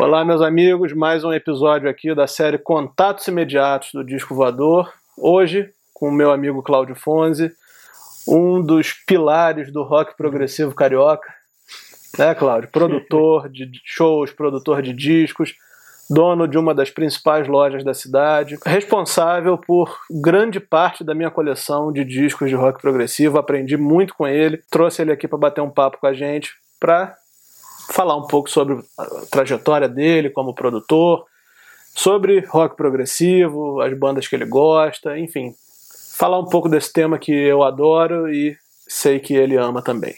Olá, meus amigos, mais um episódio aqui da série Contatos Imediatos do Disco Voador. Hoje, com o meu amigo Cláudio Fonzi, um dos pilares do rock progressivo carioca, né, Cláudio? Produtor de shows, produtor de discos, dono de uma das principais lojas da cidade, responsável por grande parte da minha coleção de discos de rock progressivo. Aprendi muito com ele, trouxe ele aqui para bater um papo com a gente, para falar um pouco sobre a trajetória dele como produtor, sobre rock progressivo, as bandas que ele gosta, enfim, falar um pouco desse tema que eu adoro e sei que ele ama também.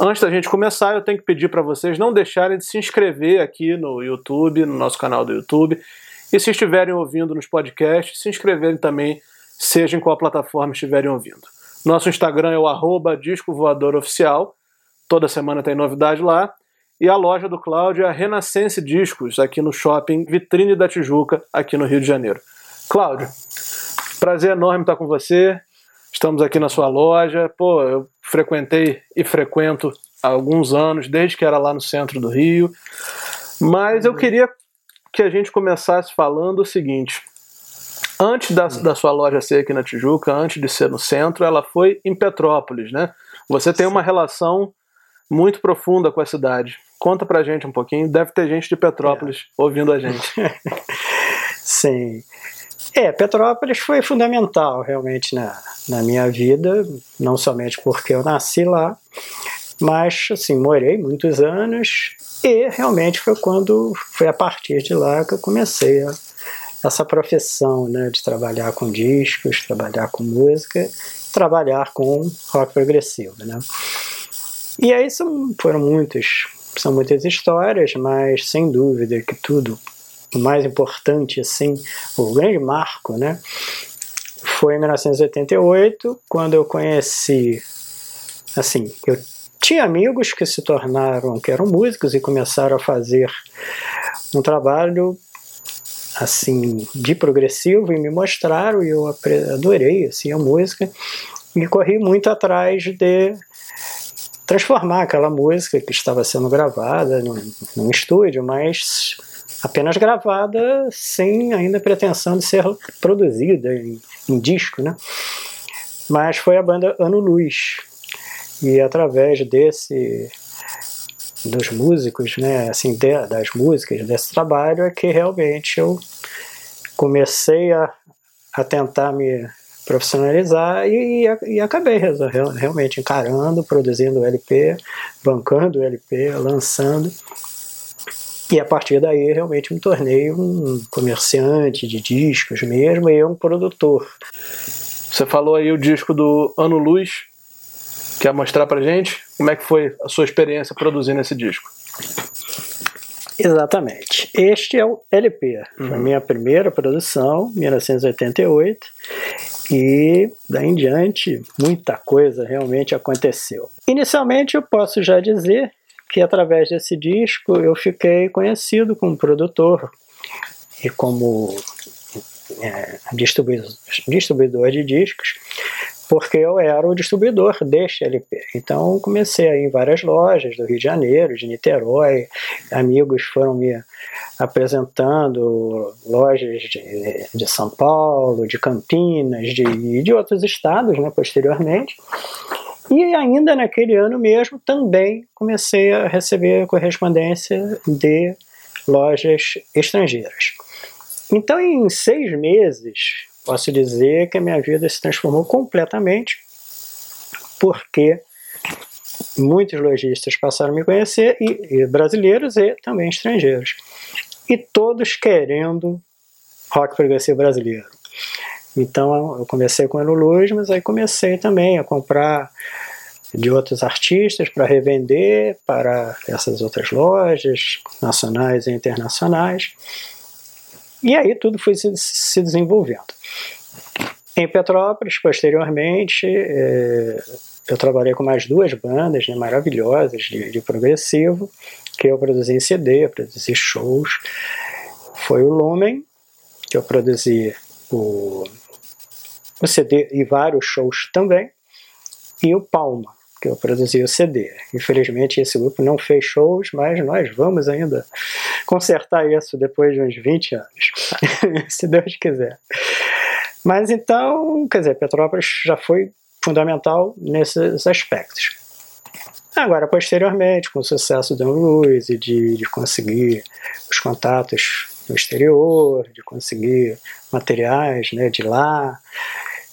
Antes da gente começar, eu tenho que pedir para vocês não deixarem de se inscrever aqui no YouTube, no nosso canal do YouTube, e se estiverem ouvindo nos podcasts, se inscreverem também, seja em qual plataforma estiverem ouvindo. Nosso Instagram é o arroba toda semana tem novidade lá. E a loja do Cláudio é a Renascense Discos, aqui no shopping Vitrine da Tijuca, aqui no Rio de Janeiro. Cláudio, prazer enorme estar com você. Estamos aqui na sua loja. Pô, eu frequentei e frequento há alguns anos, desde que era lá no centro do Rio. Mas eu queria que a gente começasse falando o seguinte. Antes da, da sua loja ser aqui na Tijuca, antes de ser no centro, ela foi em Petrópolis, né? Você tem uma relação muito profunda com a cidade. Conta pra gente um pouquinho. Deve ter gente de Petrópolis é. ouvindo a gente. Sim. É, Petrópolis foi fundamental realmente na, na minha vida, não somente porque eu nasci lá, mas assim, morei muitos anos e realmente foi quando foi a partir de lá que eu comecei a, essa profissão né, de trabalhar com discos, trabalhar com música, trabalhar com rock progressivo. Né? E aí são, foram muitas, são muitas histórias, mas sem dúvida que tudo, o mais importante, assim, o grande marco, né, foi em 1988, quando eu conheci, assim, eu tinha amigos que se tornaram, que eram músicos e começaram a fazer um trabalho assim de progressivo e me mostraram e eu adorei assim a música e corri muito atrás de transformar aquela música que estava sendo gravada num, num estúdio, mas apenas gravada sem ainda pretensão de ser produzida em, em disco, né? Mas foi a banda Ano Luz e através desse dos músicos, né, assim, de, das músicas desse trabalho é que realmente eu comecei a, a tentar me profissionalizar e, e, acabei realmente encarando, produzindo o LP, bancando o LP, lançando. E a partir daí realmente me tornei um comerciante de discos mesmo e um produtor. Você falou aí o disco do Ano Luz. Quer mostrar pra gente como é que foi a sua experiência produzindo esse disco? Exatamente. Este é o LP. Foi a uhum. minha primeira produção, 1988. E daí em diante, muita coisa realmente aconteceu. Inicialmente, eu posso já dizer que através desse disco eu fiquei conhecido como produtor e como é, distribuidor, distribuidor de discos porque eu era o distribuidor deste LP. Então comecei a ir em várias lojas do Rio de Janeiro, de Niterói, amigos foram me apresentando lojas de, de São Paulo, de Campinas, de, de outros estados, né, posteriormente. E ainda naquele ano mesmo também comecei a receber correspondência de lojas estrangeiras. Então, em seis meses, posso dizer que a minha vida se transformou completamente, porque muitos lojistas passaram a me conhecer, e, e brasileiros e também estrangeiros. E todos querendo rock progressivo brasileiro. Então eu comecei com o Luz, mas aí comecei também a comprar de outros artistas para revender para essas outras lojas nacionais e internacionais. E aí tudo foi se, se desenvolvendo. Em Petrópolis, posteriormente, é, eu trabalhei com mais duas bandas né, maravilhosas de, de, progressivo, que eu produzi em CD, produzi shows. Foi o Lumen, que eu produzi o, o CD e vários shows também, e o Palma, que eu produzi o CD. Infelizmente esse grupo não fez shows, mas nós vamos ainda consertar isso depois de uns 20 anos, se Deus quiser. Mas então, quer dizer, Petrópolis já foi fundamental nesses aspectos. Agora, posteriormente, com o sucesso do Luiz e de, de conseguir os contatos no exterior, de conseguir materiais né, de lá,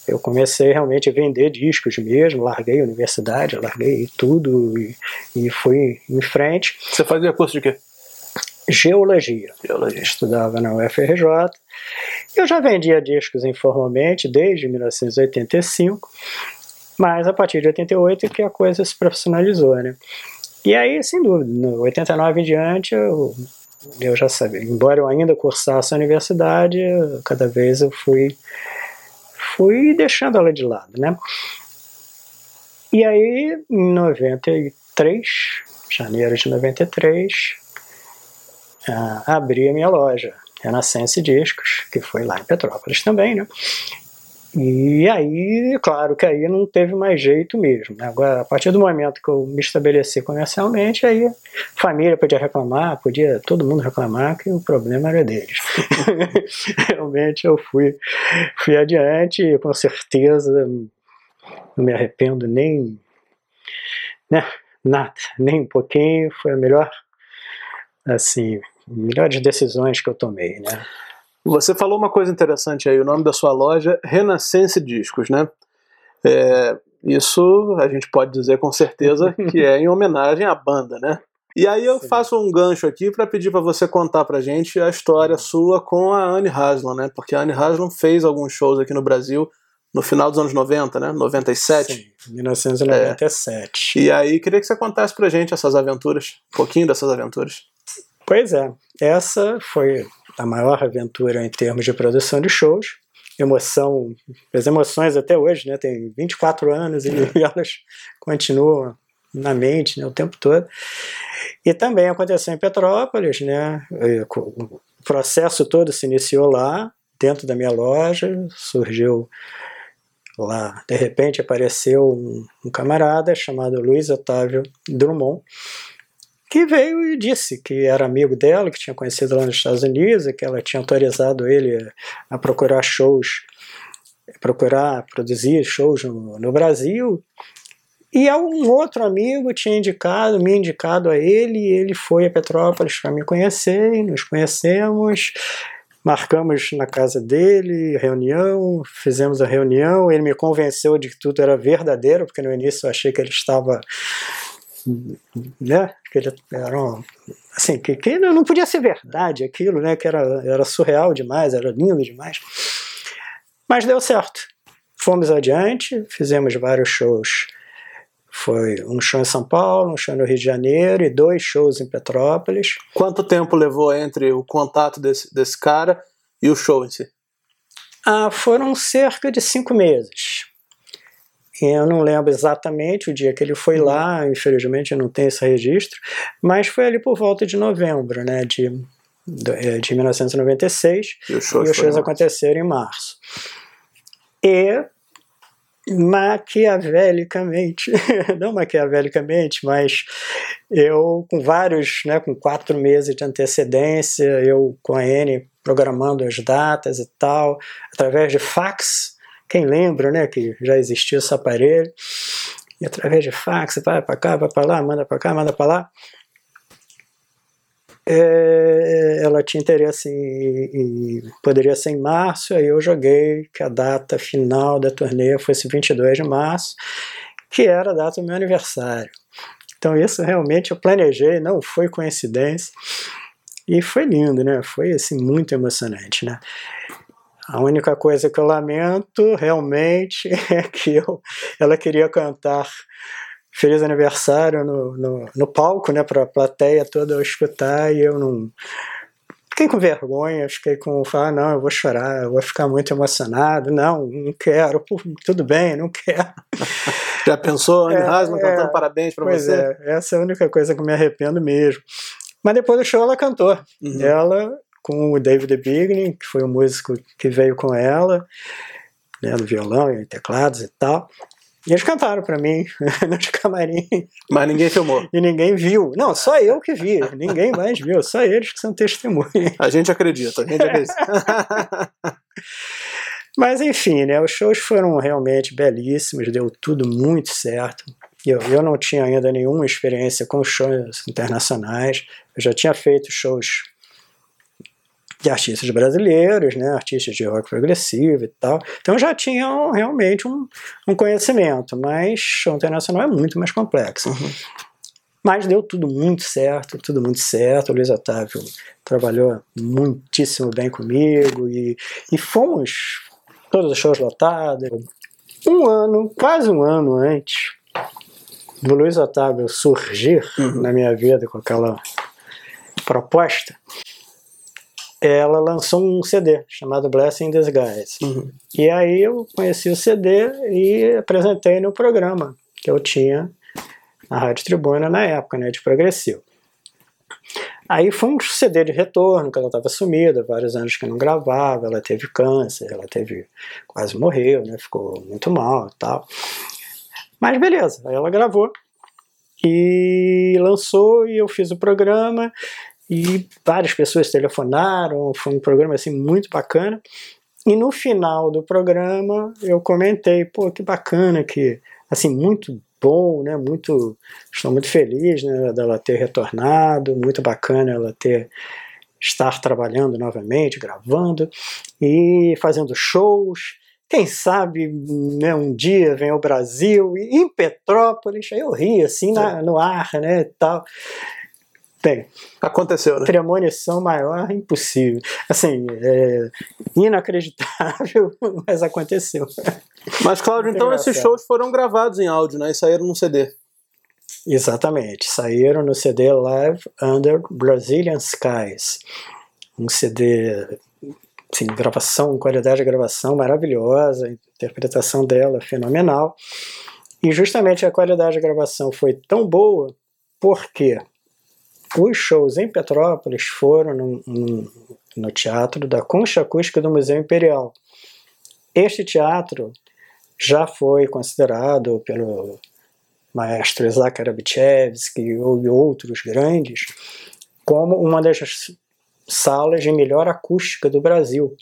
eu comecei realmente a vender discos mesmo, larguei a universidade, larguei tudo e, e fui em frente. Você fazia curso de quê? Geologia. Geologia. Estudava na UFRJ. Eu já vendia discos informalmente desde 1985, mas a partir de 88 é que a coisa se profissionalizou, né? E aí, sem dúvida, no 89 em diante, eu, eu já sabia. Embora eu ainda cursasse a universidade, cada vez eu fui fui deixando ela de lado, né? E aí, em 93, janeiro de 93, uh, abri a minha loja, Renascença Discos, que foi lá em Petrópolis também, né? E aí, claro que aí não teve mais jeito mesmo. Né? Agora, a partir do momento que eu me estabeleci comercialmente, aí família podia reclamar, podia todo mundo reclamar que o problema era deles. Realmente eu fui, fui adiante e com certeza não me arrependo nem né, nada, nem um pouquinho. Foi a melhor, assim, melhores decisões que eu tomei, né? Você falou uma coisa interessante aí, o nome da sua loja, Renascença Discos, né? É, isso a gente pode dizer com certeza que é em homenagem à banda, né? E aí eu Sim. faço um gancho aqui para pedir para você contar pra gente a história sua com a Anne Haslam, né? Porque a Anne Haslam fez alguns shows aqui no Brasil no final dos anos 90, né? 97. Sim, 1997. É. E aí queria que você contasse pra gente essas aventuras, um pouquinho dessas aventuras. Pois é, essa foi a maior aventura em termos de produção de shows. Emoção, as emoções até hoje, né? Tem 24 anos e elas continuam na mente né, o tempo todo. E também aconteceu em Petrópolis, né? O processo todo se iniciou lá, dentro da minha loja, surgiu lá, de repente apareceu um, um camarada chamado Luiz Otávio Drummond, que veio e disse que era amigo dela, que tinha conhecido lá nos Estados Unidos, e que ela tinha autorizado ele a procurar shows, procurar produzir shows no, no Brasil. E um outro amigo tinha indicado, me indicado a ele, e ele foi a Petrópolis para me conhecer, e nos conhecemos, marcamos na casa dele, reunião, fizemos a reunião, ele me convenceu de que tudo era verdadeiro, porque no início eu achei que ele estava né? Que ele era um, assim, que, que não podia ser verdade aquilo, né? Que era, era surreal demais, era lindo demais. Mas deu certo. Fomos adiante, fizemos vários shows. Foi um show em São Paulo, um show no Rio de Janeiro e dois shows em Petrópolis. Quanto tempo levou entre o contato desse, desse cara e o show em si? Ah, foram cerca de cinco meses. Eu não lembro exatamente o dia que ele foi lá, infelizmente eu não tenho esse registro, mas foi ali por volta de novembro, né, de, de 1996, e, os shows, e os shows aconteceram em março. E maquiavelicamente, não maquiavelicamente, mas eu com vários, né, com quatro meses de antecedência, eu com a N programando as datas e tal, através de fax, quem lembra, né, que já existia esse aparelho, e através de fax, vai para cá, vai para lá, manda para cá, manda para lá, é, ela tinha interesse em, em, poderia ser em março, aí eu joguei que a data final da turnê fosse 22 de março, que era a data do meu aniversário. Então isso realmente eu planejei, não foi coincidência. E foi lindo, né? Foi assim muito emocionante, né? A única coisa que eu lamento realmente é que eu, ela queria cantar Feliz Aniversário no, no, no palco, né, para a plateia toda escutar, e eu não. Fiquei com vergonha, fiquei com. Falar, ah, não, eu vou chorar, eu vou ficar muito emocionado. Não, não quero, Pô, tudo bem, não quero. Já pensou, Anne é, Haslam, é, cantando parabéns para você? É, essa é a única coisa que eu me arrependo mesmo. Mas depois do show ela cantou. Uhum. Ela com o David Bignin, que foi o músico que veio com ela, né, no violão e teclados e tal. E eles cantaram para mim nos camarim. Mas ninguém filmou. E ninguém viu. Não, só eu que vi. ninguém mais viu. Só eles que são testemunhas. A gente acredita, a gente acredita. Mas enfim, né? Os shows foram realmente belíssimos, deu tudo muito certo. Eu, eu não tinha ainda nenhuma experiência com shows internacionais. Eu já tinha feito shows de artistas brasileiros, né, artistas de rock progressivo e tal. Então já tinham realmente um, um conhecimento, mas show internacional é muito mais complexo. Uhum. Mas deu tudo muito certo, tudo muito certo. O Luiz Otávio trabalhou muitíssimo bem comigo e, e fomos todos os shows lotados. Um ano, quase um ano antes do Luiz Otávio surgir uhum. na minha vida com aquela proposta, ela lançou um CD chamado Blessing in Disguise. Uhum. E aí eu conheci o CD e apresentei no programa que eu tinha na Rádio Tribuna na época, né, de progressivo. Aí foi um CD de retorno, que ela estava sumida, vários anos que não gravava, ela teve câncer, ela teve quase morreu, né, ficou muito mal e tal. Mas beleza, aí ela gravou e lançou e eu fiz o programa e várias pessoas telefonaram, foi um programa assim muito bacana. E no final do programa eu comentei, pô, que bacana que assim muito bom, né? Muito, estou muito feliz, né, dela ter retornado, muito bacana ela ter estar trabalhando novamente, gravando e fazendo shows. Quem sabe né, um dia vem ao Brasil e em Petrópolis, aí eu ri assim na, no ar, né, tal. Tem. Aconteceu, né? Premonição maior, impossível. Assim, é inacreditável, mas aconteceu. Mas, Cláudio, então engraçado. esses shows foram gravados em áudio, né? E saíram no CD. Exatamente. Saíram no CD Live Under Brazilian Skies. Um CD, assim, gravação, qualidade de gravação maravilhosa, a interpretação dela fenomenal. E justamente a qualidade de gravação foi tão boa porque os shows em Petrópolis foram no, no, Teatro da Concha Acústica do Museu Imperial. Este teatro já foi considerado pelo maestro Isaac Arabichevsky e outros grandes como uma das salas de melhor acústica do Brasil.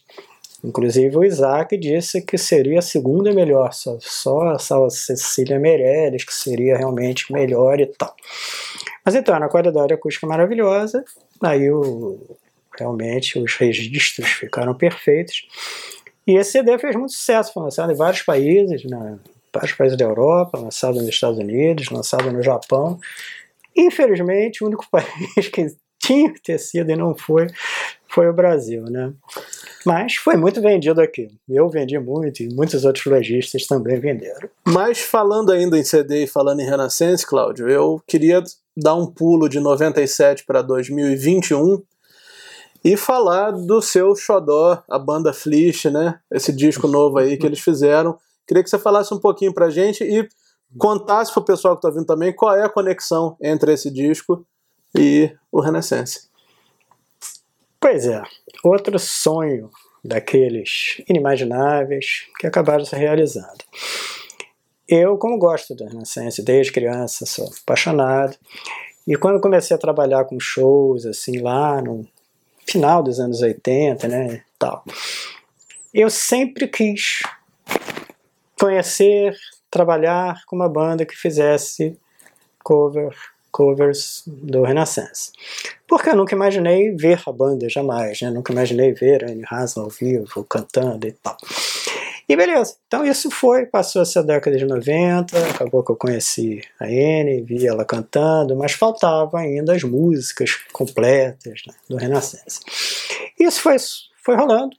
Inclusive o Isaac disse que seria a segunda melhor, só, só a Cecília Meirelles que seria realmente melhor e tal. Mas então, na qualidade acústica maravilhosa, aí o, realmente os registros ficaram perfeitos. E esse CD fez muito sucesso, foi lançado em vários países, né? vários países da Europa, lançado nos Estados Unidos, lançado no Japão. Infelizmente, o único país que tinha que ter sido e não foi, foi o Brasil, né? Mas foi muito vendido aqui. Eu vendi muito e muitos outros lojistas também venderam. Mas falando ainda em CD e falando em Renascença, Cláudio, eu queria dar um pulo de 97 para 2021 e falar do seu xodó, a banda Flish, né? Esse disco novo aí que eles fizeram. Queria que você falasse um pouquinho pra gente e contasse pro pessoal que tá vindo também qual é a conexão entre esse disco e o Renascença. Pois é, outro sonho daqueles inimagináveis que acabaram se realizando. Eu, como gosto do Renascença desde criança, sou apaixonado. E quando comecei a trabalhar com shows, assim, lá no final dos anos 80, né, tal, eu sempre quis conhecer, trabalhar com uma banda que fizesse cover, covers do Renascença. Porque eu nunca imaginei ver a banda jamais, né? Nunca imaginei ver a Anne Haas ao vivo, cantando e tal. E beleza, então isso foi, passou essa década de 90, acabou que eu conheci a Anne, vi ela cantando, mas faltavam ainda as músicas completas né, do Renascença. Isso foi, foi rolando,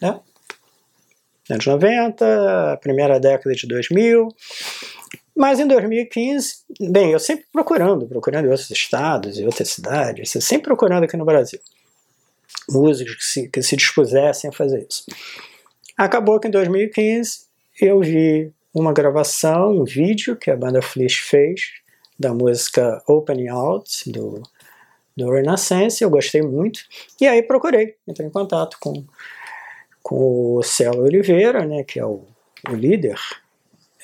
né? Anos 90, primeira década de 2000, mas em 2015, bem, eu sempre procurando, procurando em outros estados e outras cidades, sempre procurando aqui no Brasil músicos que se, que se dispusessem a fazer isso. Acabou que em 2015 eu vi uma gravação, um vídeo que a banda Flish fez da música Opening Out do, do Renaissance, eu gostei muito, e aí procurei, entrei em contato com, com o Celo Oliveira, né, que é o, o líder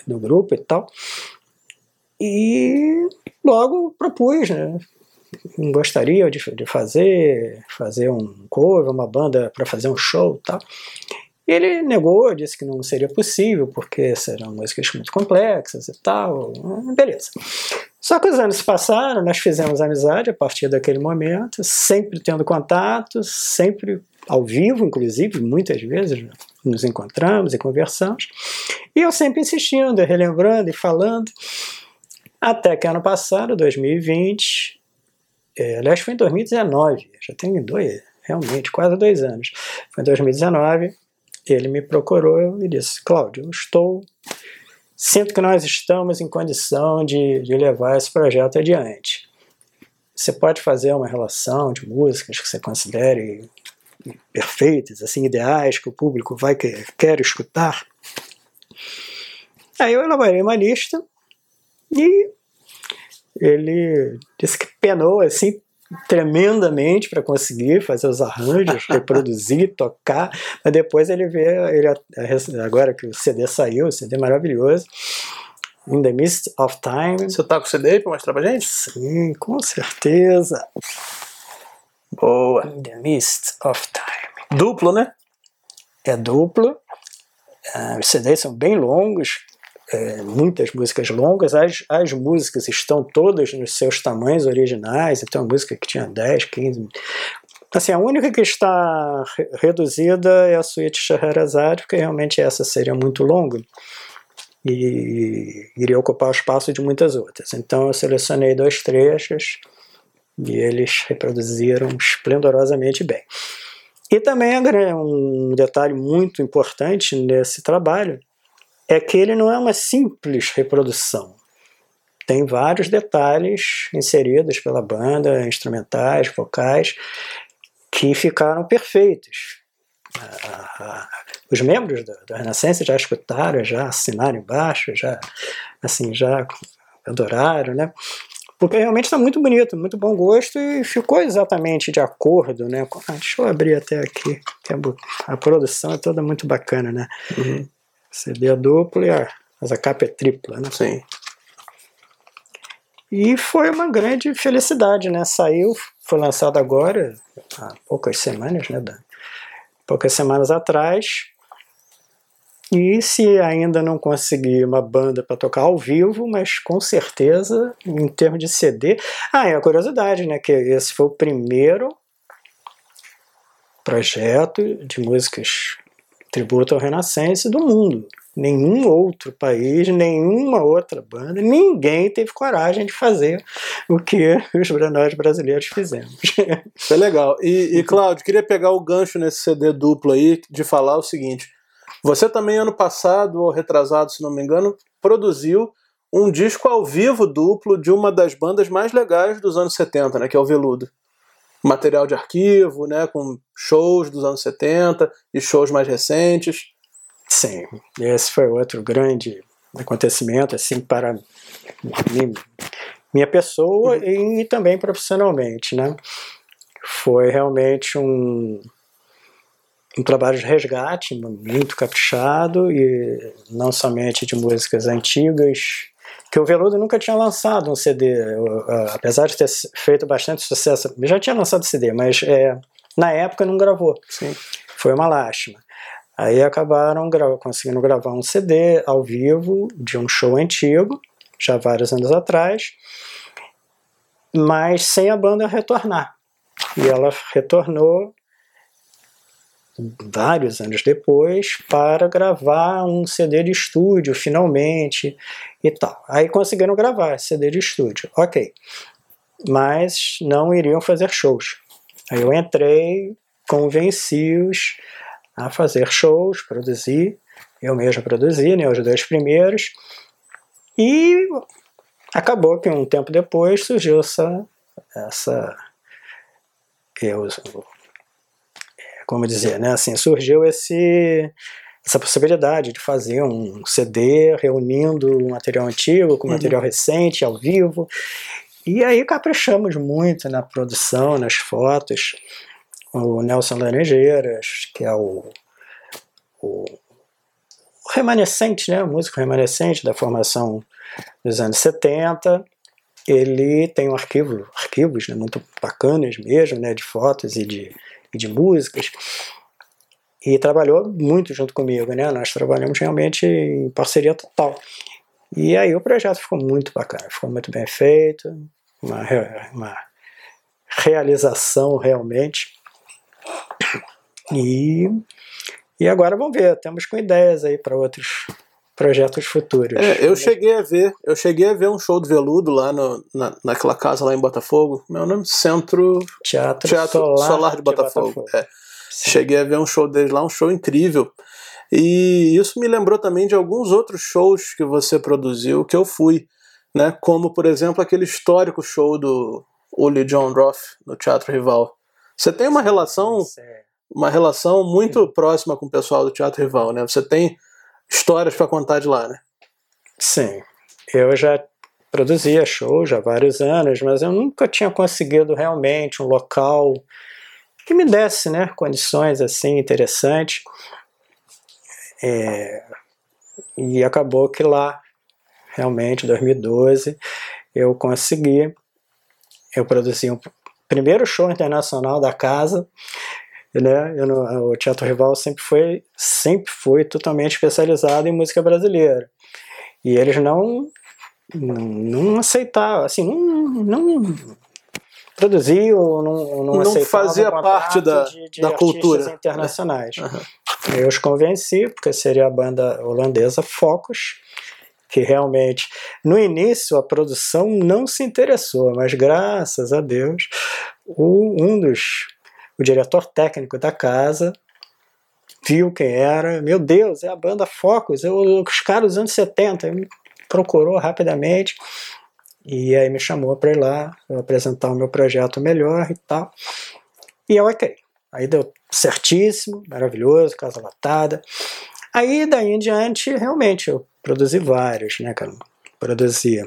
do grupo e tal. E logo propus, né? Gostaria de, de fazer, fazer um cover, uma banda para fazer um show e tal. Ele negou, disse que não seria possível, porque serão músicas muito complexas e tal. Beleza. Só que os anos se passaram, nós fizemos amizade a partir daquele momento, sempre tendo contato, sempre ao vivo, inclusive, muitas vezes nos encontramos e conversamos. E eu sempre insistindo, relembrando e falando. Até que ano passado, 2020, é, aliás, foi em 2019, já tem dois, realmente, quase dois anos. Foi em 2019, ele me procurou e disse: Cláudio, estou. Sinto que nós estamos em condição de, de levar esse projeto adiante. Você pode fazer uma relação de músicas que você considere perfeitas, assim, ideais, que o público vai querer quer escutar? Aí eu elaborei uma lista e ele disse que penou assim tremendamente para conseguir fazer os arranjos, reproduzir, tocar, mas depois ele vê, ele, agora que o CD saiu, o CD maravilhoso, In the Mist of Time. Você tá com o CD aí para mostrar pra gente? Sim, com certeza. Boa. In the Mist of Time. Duplo, né? É duplo. Uh, os CDs são bem longos, é, muitas músicas longas. As, as músicas estão todas nos seus tamanhos originais, então a música que tinha 10, 15. Assim, a única que está re reduzida é a suíte Scheherazade, porque realmente essa seria muito longa e iria ocupar o espaço de muitas outras. Então eu selecionei dois trechos e eles reproduziram esplendorosamente bem. E também um detalhe muito importante nesse trabalho é que ele não é uma simples reprodução. Tem vários detalhes inseridos pela banda, instrumentais, vocais, que ficaram perfeitos. Os membros da, Renascença já escutaram, já assinaram embaixo, já assim já adoraram, né? Porque realmente está muito bonito, muito bom gosto e ficou exatamente de acordo, né? Ah, deixa eu abrir até aqui, a, a produção é toda muito bacana, né? Uhum. CD é duplo e a, mas a capa é tripla, né? Sim. E foi uma grande felicidade, né? Saiu, foi lançado agora, há poucas semanas, né? Poucas semanas atrás. E se ainda não conseguir uma banda para tocar ao vivo, mas com certeza, em termos de CD. Ah, e a curiosidade, né? Que esse foi o primeiro projeto de músicas tributo ao Renascença do mundo. Nenhum outro país, nenhuma outra banda, ninguém teve coragem de fazer o que os nós brasileiros fizemos. Isso é legal. E, e Cláudio, queria pegar o gancho nesse CD duplo aí de falar o seguinte. Você também, ano passado, ou retrasado, se não me engano, produziu um disco ao vivo duplo de uma das bandas mais legais dos anos 70, né, que é o Veludo material de arquivo, né, com shows dos anos 70 e shows mais recentes. Sim, esse foi outro grande acontecimento assim para mim, minha pessoa uhum. e também profissionalmente, né? Foi realmente um, um trabalho de resgate muito caprichado e não somente de músicas antigas que o Veludo nunca tinha lançado um CD, apesar de ter feito bastante sucesso, já tinha lançado CD, mas é, na época não gravou. Sim. Foi uma lástima. Aí acabaram gra conseguindo gravar um CD ao vivo de um show antigo, já vários anos atrás, mas sem a banda retornar. E ela retornou vários anos depois para gravar um CD de estúdio finalmente e tal. Aí conseguiram gravar CD de estúdio, ok. Mas não iriam fazer shows. Aí eu entrei, convenci-os a fazer shows, produzir, eu mesmo produzi, né, os dois primeiros, e acabou que um tempo depois surgiu essa, essa eu, como dizer, né? Assim, surgiu esse essa possibilidade de fazer um CD reunindo material antigo com uhum. material recente, ao vivo. E aí caprichamos muito na produção, nas fotos. O Nelson Laranjeiras, que é o, o remanescente, né, o músico remanescente da formação dos anos 70, ele tem um arquivo, arquivos né, muito bacanas mesmo, né, de fotos e de, e de músicas, e trabalhou muito junto comigo, né, nós trabalhamos realmente em parceria total. E aí o projeto ficou muito bacana, ficou muito bem feito, uma, uma realização realmente. E, e agora vamos ver, temos com ideias aí para outros projetos futuros. É, eu cheguei a ver, eu cheguei a ver um show do Veludo lá no, na, naquela casa lá em Botafogo. Meu nome Centro Teatro, Teatro Solar, Solar, de Botafogo. De Botafogo. É. Cheguei a ver um show deles lá, um show incrível. E isso me lembrou também de alguns outros shows que você produziu que eu fui, né? Como por exemplo aquele histórico show do Uli John Roth no Teatro Rival. Você tem uma relação, uma relação muito próxima com o pessoal do Teatro Rival, né? Você tem histórias para contar de lá, né? Sim. Eu já produzia show já há vários anos, mas eu nunca tinha conseguido realmente um local que me desse né, condições assim interessantes. É, e acabou que lá, realmente, em 2012, eu consegui. Eu produzi um primeiro show internacional da casa né? Eu, o Teatro Rival sempre foi, sempre foi totalmente especializado em música brasileira. E eles não não aceitavam, assim, não, não produziam, não, não, não fazia parte da, de, de da cultura internacionais. Uhum. Eu os convenci, porque seria a banda holandesa Focus, que realmente, no início, a produção não se interessou, mas graças a Deus, o, um dos o diretor técnico da casa viu quem era. Meu Deus, é a banda Focus, eu, os caras dos anos 70. Ele procurou rapidamente e aí me chamou para ir lá apresentar o meu projeto melhor e tal. E eu ok. Aí deu certíssimo, maravilhoso, casa latada. Aí daí em diante, realmente, eu produzi vários, né, cara? Produzi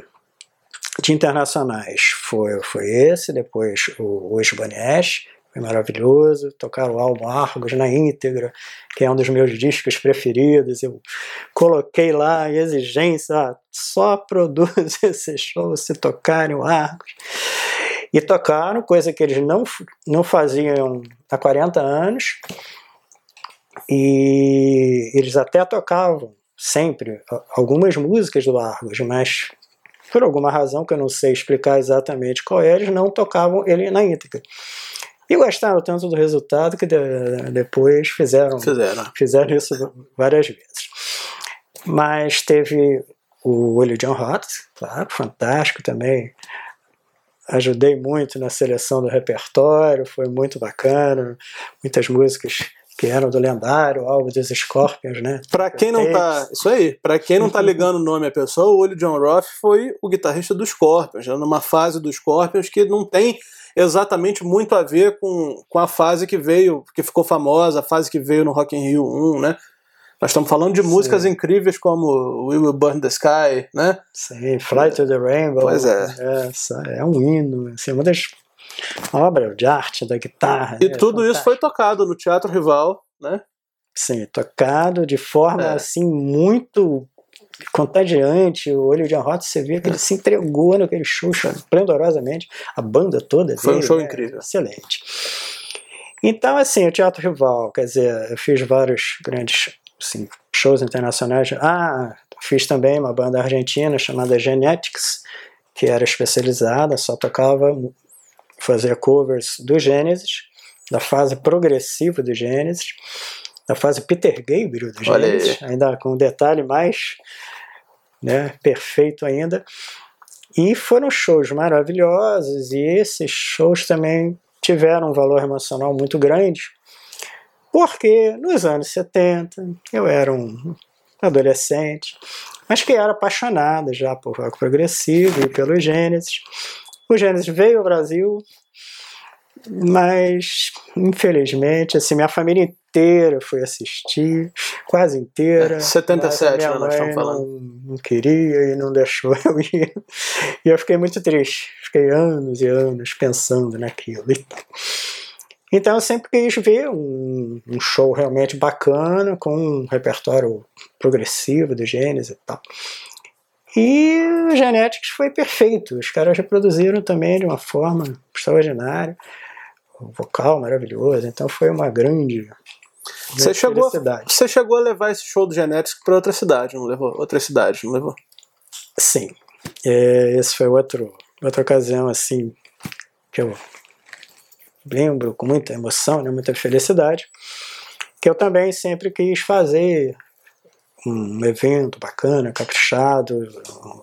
de internacionais. Foi, foi esse, depois o Banesh, foi maravilhoso. Tocar o álbum Argos na íntegra, que é um dos meus discos preferidos. Eu coloquei lá a exigência, ah, só produz esse show se tocarem o Argos. E tocaram, coisa que eles não, não faziam há 40 anos. E eles até tocavam sempre algumas músicas do Argos, mas por alguma razão que eu não sei explicar exatamente qual é, eles não tocavam ele na íntegra. E gostaram tanto do resultado que de, depois fizeram, fizeram. fizeram isso várias vezes. Mas teve o Olho John Hot, claro, fantástico também. Ajudei muito na seleção do repertório, foi muito bacana. Muitas músicas que eram do lendário álbum dos Scorpions, né? Para quem não tá, isso aí, para quem não tá ligando o nome à pessoa, o Olho John Roth foi o guitarrista dos Scorpions, já numa fase dos Scorpions que não tem exatamente muito a ver com, com a fase que veio, que ficou famosa, a fase que veio no Rock in Rio 1, né? Nós estamos falando de Sim. músicas incríveis como We Will Burn the Sky, né? Sim, Fly to the Rainbow. Pois é. É, é um hino, assim, uma das obras de arte da guitarra. E né? tudo Fantástico. isso foi tocado no Teatro Rival, né? Sim, tocado de forma é. assim muito contagiante, o olho de Anrota, você vê que ele se entregou naquele show esplendorosamente, a banda toda Foi dele, um show né? incrível. Excelente. Então, assim, o Teatro Rival, quer dizer, eu fiz vários grandes assim, shows internacionais. Ah, fiz também uma banda argentina chamada Genetics, que era especializada, só tocava, fazia covers do Gênesis, da fase progressiva do Gênesis da fase Peter Gabriel do Gênesis, ainda com um detalhe mais né, perfeito ainda. E foram shows maravilhosos, e esses shows também tiveram um valor emocional muito grande, porque nos anos 70 eu era um adolescente, mas que era apaixonado já por rock progressivo e pelo Gênesis. O Gênesis veio ao Brasil mas, infelizmente, assim, minha família inteira foi assistir, quase inteira. É, 77, minha né, nós estamos falando. Não, não queria e não deixou eu ir. E eu fiquei muito triste. Fiquei anos e anos pensando naquilo e tal. Então eu sempre quis ver um, um, show realmente bacana, com um repertório progressivo do Gênesis e tal. E o Genetics foi perfeito, os caras reproduziram também de uma forma extraordinária, o vocal maravilhoso, então foi uma grande. Você chegou, você chegou a levar esse show do Genetics para outra cidade, não levou? Outra cidade, não levou? Sim. É, esse foi outro, outra ocasião assim que eu lembro com muita emoção, né, muita felicidade, que eu também sempre quis fazer um evento bacana, caprichado,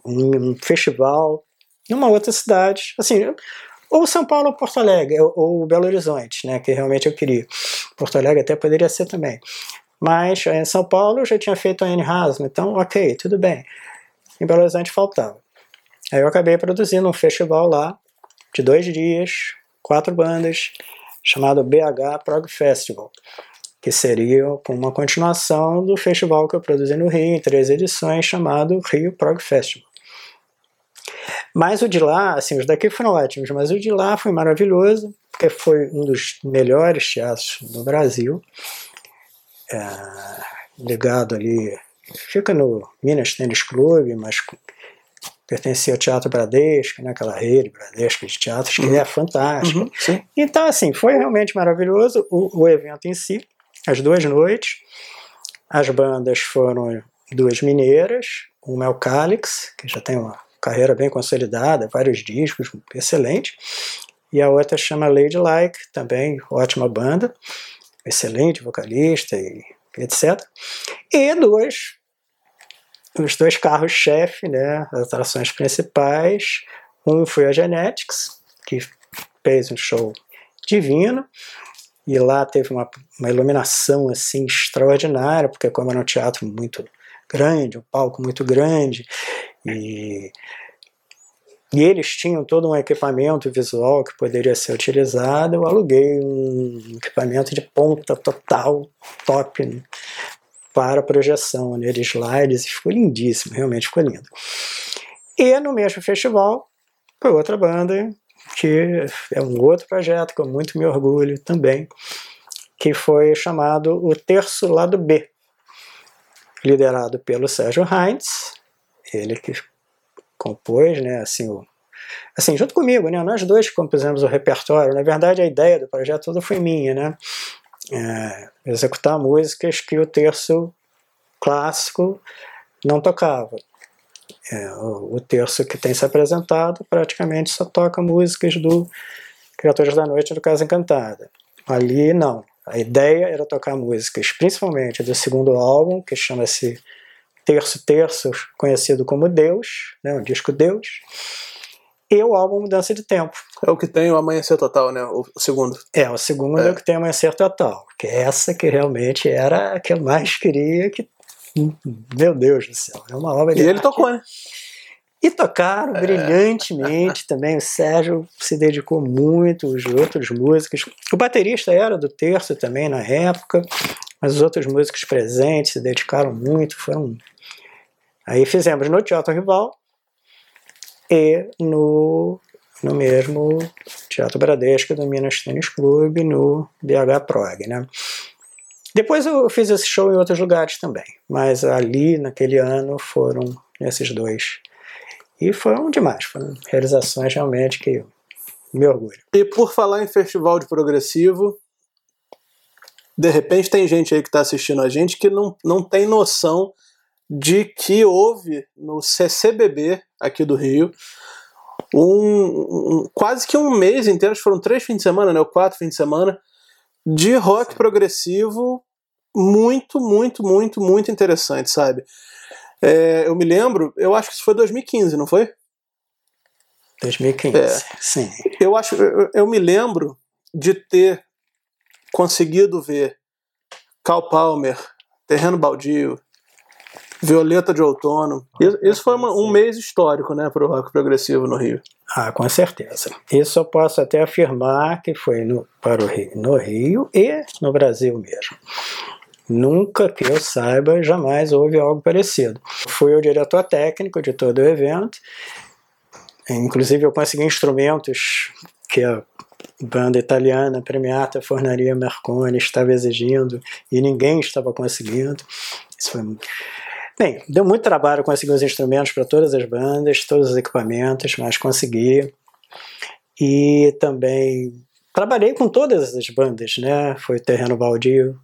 um, um festival em uma outra cidade, assim, ou São Paulo ou Porto Alegre, ou, ou, Belo Horizonte, né, que realmente eu queria. Porto Alegre até poderia ser também. Mas em São Paulo eu já tinha feito a Anne Haslam, então ok, tudo bem. Em Belo Horizonte faltava. Aí eu acabei produzindo um festival lá, de dois dias, quatro bandas, chamado BH Prog Festival, que seria uma continuação do festival que eu produzi no Rio, em três edições, chamado Rio Prog Festival. Mas o de lá, assim, os daqui foram ótimos, mas o de lá foi maravilhoso, porque foi um dos melhores teatros do Brasil, é, ligado ali, fica no Minas Tênis Clube, mas pertencia ao Teatro Bradesco, né, aquela rede Bradesco de teatros, que uhum. é fantástica. Uhum, então, assim, foi realmente maravilhoso o, o, evento em si, as duas noites. As bandas foram duas mineiras, uma é o Calix, que já tem uma carreira bem consolidada, vários discos, excelente, e a outra chama Lady Like, também ótima banda, excelente vocalista e etc. E duas os dois carros-chefe, né, as atrações principais. Um foi a Genetics, que fez um show divino, e lá teve uma, uma iluminação assim extraordinária, porque como era um teatro muito grande, um palco muito grande, e, e eles tinham todo um equipamento visual que poderia ser utilizado, eu aluguei um equipamento de ponta total, top, para projeção né, de slides, e ficou lindíssimo, realmente ficou lindo. E no mesmo festival, foi outra banda, que é um outro projeto com muito me orgulho também, que foi chamado o Terço Lado B, liderado pelo Sérgio Heinz, ele que compôs, né, assim, o, assim, junto comigo, né, nós dois compusemos o repertório, na verdade a ideia do projeto toda foi minha, né, é, executar músicas que o terço clássico não tocava. É, o, o, terço que tem se apresentado praticamente só toca músicas do Criaturas da Noite do Casa Encantada. Ali não. A ideia era tocar músicas, principalmente do segundo álbum, que chama-se Terço Terço, conhecido como Deus, né, o disco Deus, e o álbum Mudança de Tempo. É o que tem o Amanhecer Total, né? O segundo. É, o segundo é, é o que tem o Amanhecer Total. Que é essa que realmente era a que eu mais queria. Que, meu Deus do céu, é uma obra de. E ele tocou, né? E tocaram é. brilhantemente também. O Sérgio se dedicou muito, os outros músicos. O baterista era do terço também na época, mas os outros músicos presentes se dedicaram muito. Foram. Aí fizemos no Teatro Rival e no, no mesmo Teatro Bradesco do Minas Tênis Clube, no BH Prog, né? Depois eu fiz esse show em outros lugares também, mas ali, naquele ano, foram esses dois. E foram demais, foram realizações realmente que me orgulho. E por falar em festival de progressivo, de repente tem gente aí que está assistindo a gente que não, não tem noção de que houve no CCBB aqui do Rio um, um, quase que um mês inteiro, foram três fins de semana, né, ou quatro fins de semana, de rock progressivo muito, muito, muito, muito interessante, sabe? É, eu me lembro, eu acho que isso foi 2015, não foi? 2015, é. sim. Eu acho, eu, eu me lembro de ter conseguido ver Cal Palmer, Terreno Baldio, Violeta de Outono. Isso, foi uma, um mês histórico, né, para o rock progressivo no Rio. Ah, com certeza. Isso eu posso até afirmar que foi no, para o Rio, no Rio e no Brasil mesmo. Nunca que eu saiba, jamais houve algo parecido. Fui o diretor técnico de todo o evento. Inclusive eu consegui instrumentos que banda italiana premiata Fornaria Marconi estava exigindo e ninguém estava conseguindo. Isso foi Bem, deu muito trabalho conseguir os instrumentos para todas as bandas, todos os equipamentos, mas consegui. E também trabalhei com todas as bandas, né? Foi Terreno Baldio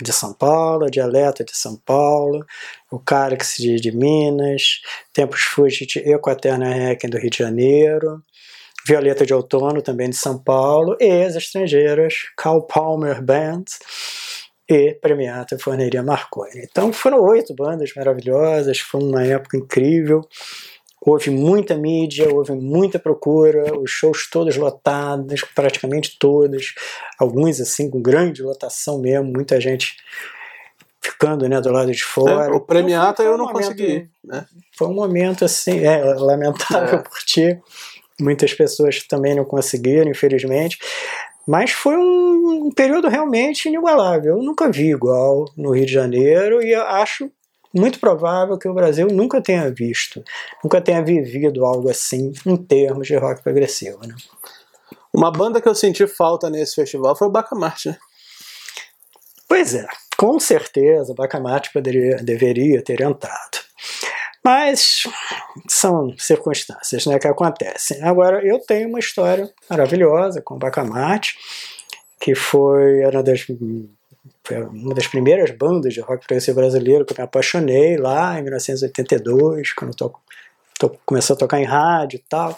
de São Paulo, Dialeta de São Paulo, o Carix de, de Minas, Tempos Fugit Equaterna Requiem do Rio de Janeiro, Violeta de Outono, também de São Paulo, e as estrangeiras, Cal Palmer Band e Premiata Forneria Marconi. Então foram oito bandas maravilhosas, foi uma época incrível, houve muita mídia, houve muita procura, os shows todos lotados, praticamente todos, alguns assim com grande lotação mesmo, muita gente ficando né, do lado de fora. É, o Premiata então, eu não momento, consegui. Né? Foi um momento assim, é, lamentável é. por ti. Muitas pessoas também não conseguiram, infelizmente. Mas foi um, período realmente inigualável. Eu nunca vi igual no Rio de Janeiro e acho muito provável que o Brasil nunca tenha visto, nunca tenha vivido algo assim em termos de rock progressivo. Né? Uma banda que eu senti falta nesse festival foi o Bacamarte, né? Pois é, com certeza o Bacamarte poderia, deveria ter entrado. Mas são circunstâncias né, que acontecem. Agora, eu tenho uma história maravilhosa com o Bacamarte, que foi uma das, foi uma das primeiras bandas de rock progressivo brasileiro que eu me apaixonei lá em 1982, quando to, começou a tocar em rádio e tal.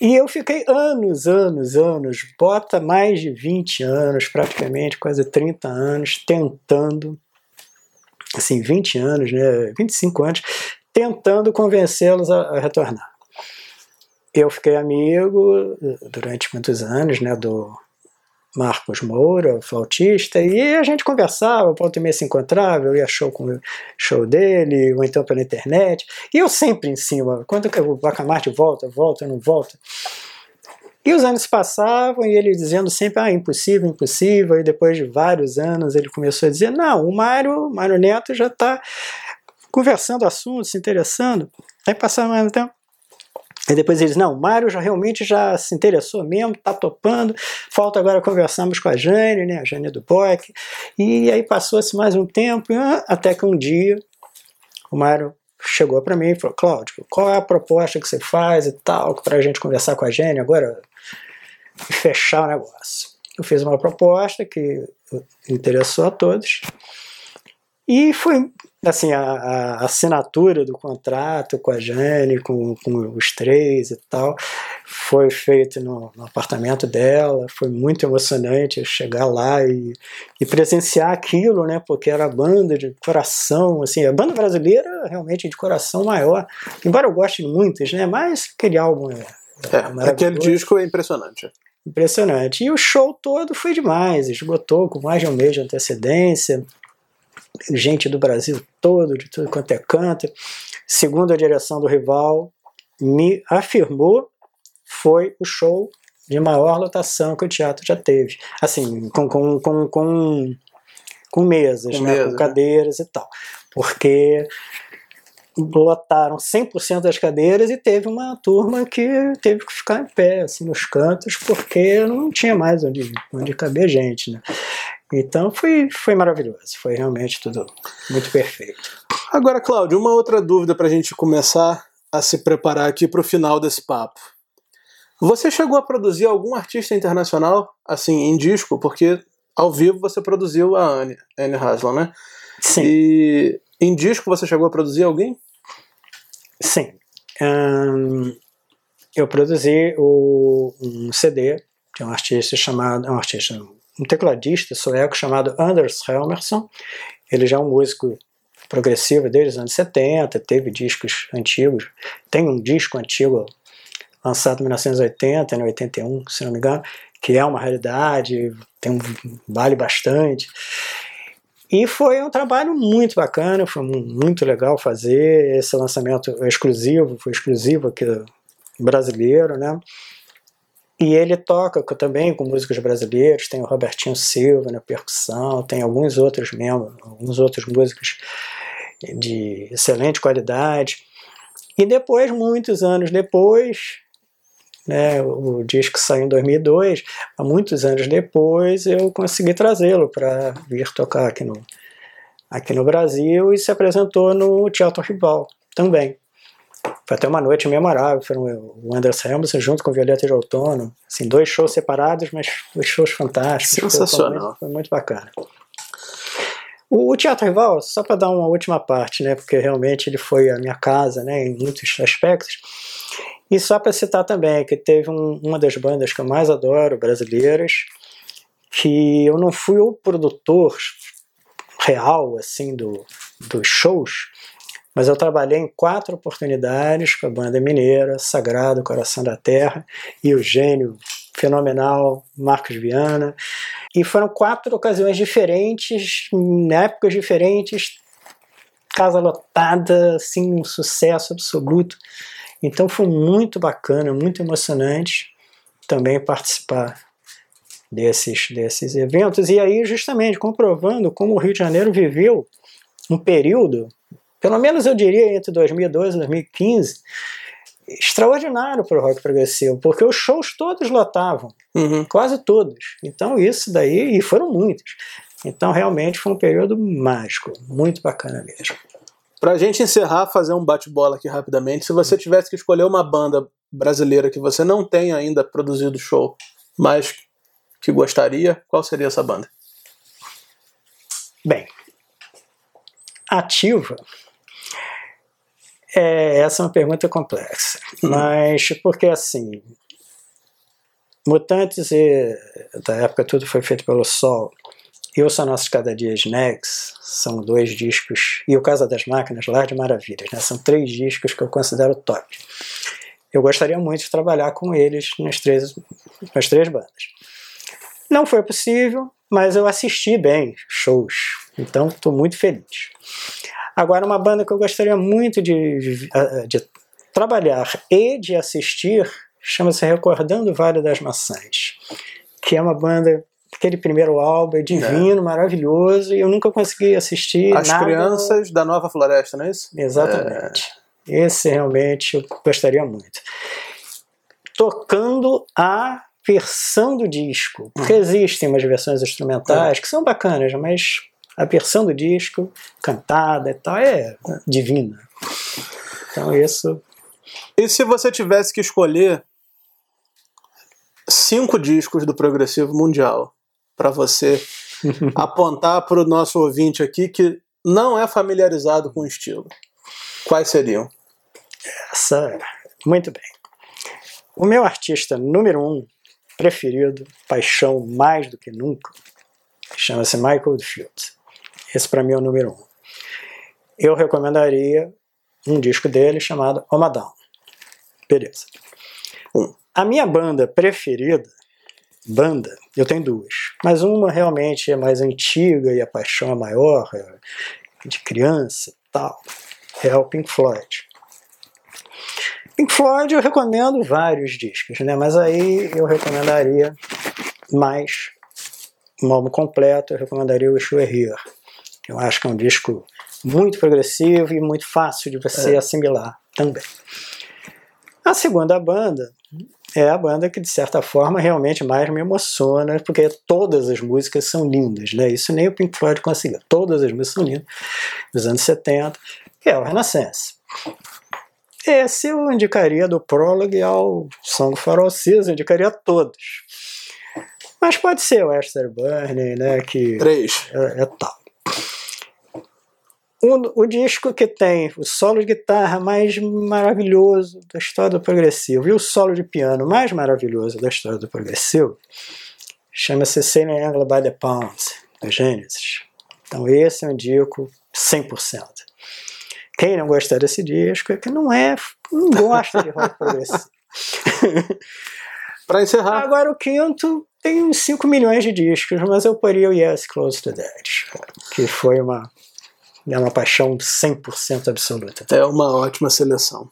E eu fiquei anos, anos, anos, bota mais de 20 anos, praticamente quase 30 anos, tentando assim, 20 anos, né, 25 anos, tentando convencê-los a, a, retornar. Eu fiquei amigo durante muitos anos, né, do Marcos Moura, flautista, e a gente conversava, o Paulo meia se encontrava, eu ia show com show dele, ou então pela internet, e eu sempre em cima, quando o Bacamarte volta, volta, não volta, e os anos passavam e ele dizendo sempre, ah, impossível, impossível. E depois de vários anos ele começou a dizer, não, o Mário, Mário Neto já está conversando assuntos, se interessando. Aí passava mais um tempo. E depois eles, não, o Mário já realmente já se interessou mesmo, está topando. Falta agora conversarmos com a Jane, né, a Jane do Bock. E aí passou-se mais um tempo, até que um dia o Mário chegou para mim e falou, Cláudio, qual é a proposta que você faz e tal, para a gente conversar com a Jane agora e fechar o negócio. Eu fiz uma proposta que interessou a todos e foi assim a, a assinatura do contrato com a Jane, com, com os três e tal, foi feito no, no, apartamento dela. Foi muito emocionante chegar lá e, e, presenciar aquilo, né? Porque era banda de coração, assim, a banda brasileira realmente de coração maior. Embora eu goste de muitas, né? Mas aquele álbum é, é, aquele disco é impressionante impressionante. E o show todo foi demais, esgotou com mais de um mês de antecedência, gente do Brasil todo, de tudo quanto é canto. Segundo a direção do rival, me afirmou, foi o show de maior lotação que o teatro já teve. Assim, com, com, com, com, com mesas, com, né, mesa, com né? cadeiras né? e tal. Porque lotaram 100% das cadeiras e teve uma turma que teve que ficar em pé, assim, nos cantos, porque não tinha mais onde, onde caber gente, né? Então foi, foi maravilhoso, foi realmente tudo muito perfeito. Agora, Cláudio, uma outra dúvida para a gente começar a se preparar aqui para o final desse papo. Você chegou a produzir algum artista internacional, assim, em disco? Porque ao vivo você produziu a Anne, Anne Haslam, né? Sim. E em disco você chegou a produzir alguém? Sim. Um, eu produzi o, um CD de um artista chamado. Um artista, um tecladista sueco chamado Anders Helmerson. Ele já é um músico progressivo desde os anos 70, teve discos antigos. Tem um disco antigo lançado em 1980, em 81, se não me engano, que é uma realidade, tem um, vale bastante. E foi um trabalho muito bacana, foi muito legal fazer. Esse lançamento exclusivo, foi exclusivo aqui brasileiro, né? E ele toca também com músicos brasileiros, tem o Robertinho Silva na percussão, tem alguns outros membros, alguns outros músicos de excelente qualidade. E depois, muitos anos depois, né? O disco saiu em 2002, há muitos anos depois eu consegui trazê-lo para vir tocar aqui no, aqui no Brasil e se apresentou no Teatro Rival também. Foi até uma noite memorável, foram o Anderson Helmsley junto com Violeta de Outono, assim, dois shows separados, mas dois shows fantásticos. Sensacional. Foi, muito, foi muito bacana. O, o Teatro Rival, só para dar uma última parte, né, porque realmente ele foi a minha casa, né, em muitos aspectos. E só para citar também que teve um, uma das bandas que eu mais adoro, brasileiras, que eu não fui o produtor real assim do, dos shows, mas eu trabalhei em quatro oportunidades com a banda mineira, Sagrado Coração da Terra e o gênio fenomenal Marcos Viana. E foram quatro ocasiões diferentes, em épocas diferentes, casa lotada, assim, um sucesso absoluto. Então foi muito bacana, muito emocionante também participar desses, desses eventos. E aí, justamente, comprovando como o Rio de Janeiro viveu um período, pelo menos eu diria entre 2012 e 2015, extraordinário para o rock progressivo, porque os shows todos lotavam, Uhum. quase todos. Então isso daí, e foram muitos. Então realmente foi um período mágico, muito bacana mesmo. Pra gente encerrar, fazer um bate-bola aqui rapidamente. Se você tivesse que escolher uma banda brasileira que você não tem ainda produzido show, mas que gostaria, qual seria essa banda? Bem, ativa. É, essa é uma pergunta complexa, mas porque assim, Mutantes e da época tudo foi feito pelo Sol e o São Nossos Cada Dia Negs são dois discos e o Casa das Máquinas, Lar de Maravilhas, né? são três discos que eu considero top. Eu gostaria muito de trabalhar com eles nas três, nas três bandas. Não foi possível, mas eu assisti bem shows, então estou muito feliz. Agora, uma banda que eu gostaria muito de, de trabalhar e de assistir chama-se Recordando o Vale das Maçãs, que é uma banda. Aquele primeiro álbum é divino, é. maravilhoso, e eu nunca consegui assistir. As nada... Crianças da Nova Floresta, não é isso? Exatamente. É. Esse realmente eu gostaria muito. Tocando a versão do disco, porque uhum. existem umas versões instrumentais é. que são bacanas, mas a versão do disco, cantada e tal, é divina. Então isso. E se você tivesse que escolher cinco discos do progressivo mundial para você apontar para o nosso ouvinte aqui que não é familiarizado com o estilo, quais seriam? Essa, muito bem. O meu artista número um preferido, paixão mais do que nunca, chama-se Michael Oldfield. Esse para mim é o número um. Eu recomendaria um disco dele chamado Omadão. Beleza. Um. A minha banda preferida, banda, eu tenho duas, mas uma realmente é mais antiga e a paixão é maior, é de criança e tal, é o Pink Floyd. Pink Floyd eu recomendo vários discos, né? Mas aí eu recomendaria mais um álbum completo, eu recomendaria o Were Here. Eu acho que é um disco muito progressivo e muito fácil de você é. assimilar também. A segunda banda é a banda que, de certa forma, realmente mais me emociona, porque todas as músicas são lindas, né? Isso nem o Pink Floyd conseguiu. Todas as músicas são lindas, dos anos 70, que é o Renaissance. Esse eu indicaria do Prologue ao Song for All Seasons, indicaria todos. Mas pode ser o Esther Burning, né? Que Três. É, é tal. O, o, disco que tem o solo de guitarra mais maravilhoso da história do progressivo e o solo de piano mais maravilhoso da história do progressivo chama-se Sailing Angle by the Pound, do Genesis. Então esse é um disco 100%. Quem não gostar desse disco é que não é, não gosta de rock progressivo. Para encerrar. Agora o quinto tem uns 5 milhões de discos, mas eu poria o Yes Close to Dead, que foi uma é uma paixão 100% absoluta. É uma ótima seleção.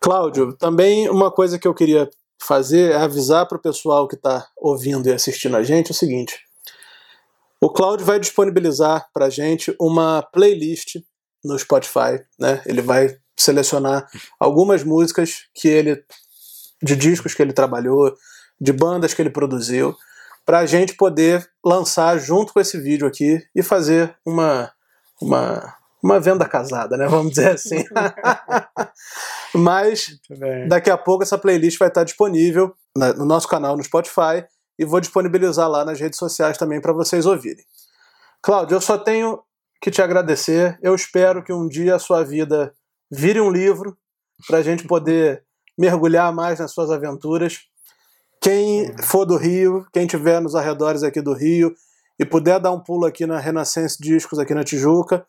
Cláudio, também uma coisa que eu queria fazer é avisar para o pessoal que está ouvindo e assistindo a gente o seguinte: o Cláudio vai disponibilizar para a gente uma playlist no Spotify, né? Ele vai selecionar algumas músicas que ele de discos que ele trabalhou, de bandas que ele produziu, para a gente poder lançar junto com esse vídeo aqui e fazer uma, uma, uma venda casada, né? Vamos dizer assim. Mas daqui a pouco essa playlist vai estar disponível no nosso canal no Spotify e vou disponibilizar lá nas redes sociais também para vocês ouvirem. Cláudio, eu só tenho que te agradecer. Eu espero que um dia a sua vida vire um livro para a gente poder mergulhar mais nas suas aventuras. Quem for do Rio, quem tiver nos arredores aqui do Rio e puder dar um pulo aqui na Renascença Discos aqui na Tijuca,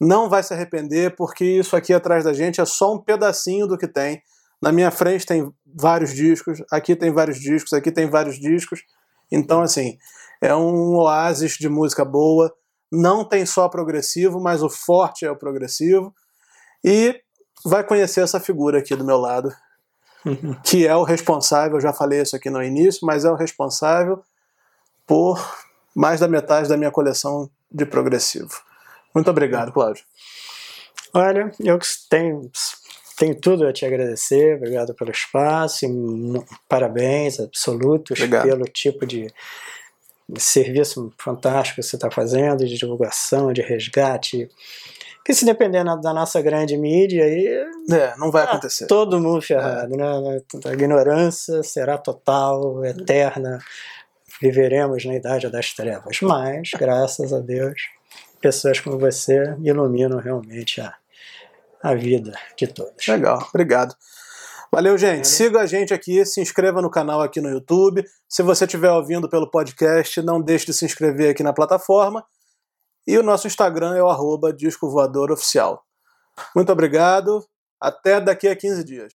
não vai se arrepender, porque isso aqui atrás da gente é só um pedacinho do que tem. Na minha frente tem vários discos, aqui tem vários discos, aqui tem vários discos. Então, assim, é um oásis de música boa. Não tem só progressivo, mas o forte é o progressivo. E vai conhecer essa figura aqui do meu lado, uhum. que é o responsável, já falei isso aqui no início, mas é o responsável por mais da metade da minha coleção de progressivo. Muito obrigado, Cláudio. Olha, eu tenho, tenho tudo a te agradecer, obrigado pelo espaço, parabéns absolutos obrigado. pelo tipo de serviço fantástico que você está fazendo, de divulgação, de resgate. Que se depender da nossa grande mídia, aí. É, não vai tá acontecer. Todo mundo ferrado, é. né? A ignorância será total, eterna. Viveremos na idade das trevas. Mas, graças a Deus, pessoas como você iluminam realmente a, a vida de todos. Legal, obrigado. Valeu, gente. Siga a gente aqui, se inscreva no canal aqui no YouTube. Se você estiver ouvindo pelo podcast, não deixe de se inscrever aqui na plataforma. E o nosso Instagram é o arroba Disco Voador Oficial. Muito obrigado. Até daqui a 15 dias.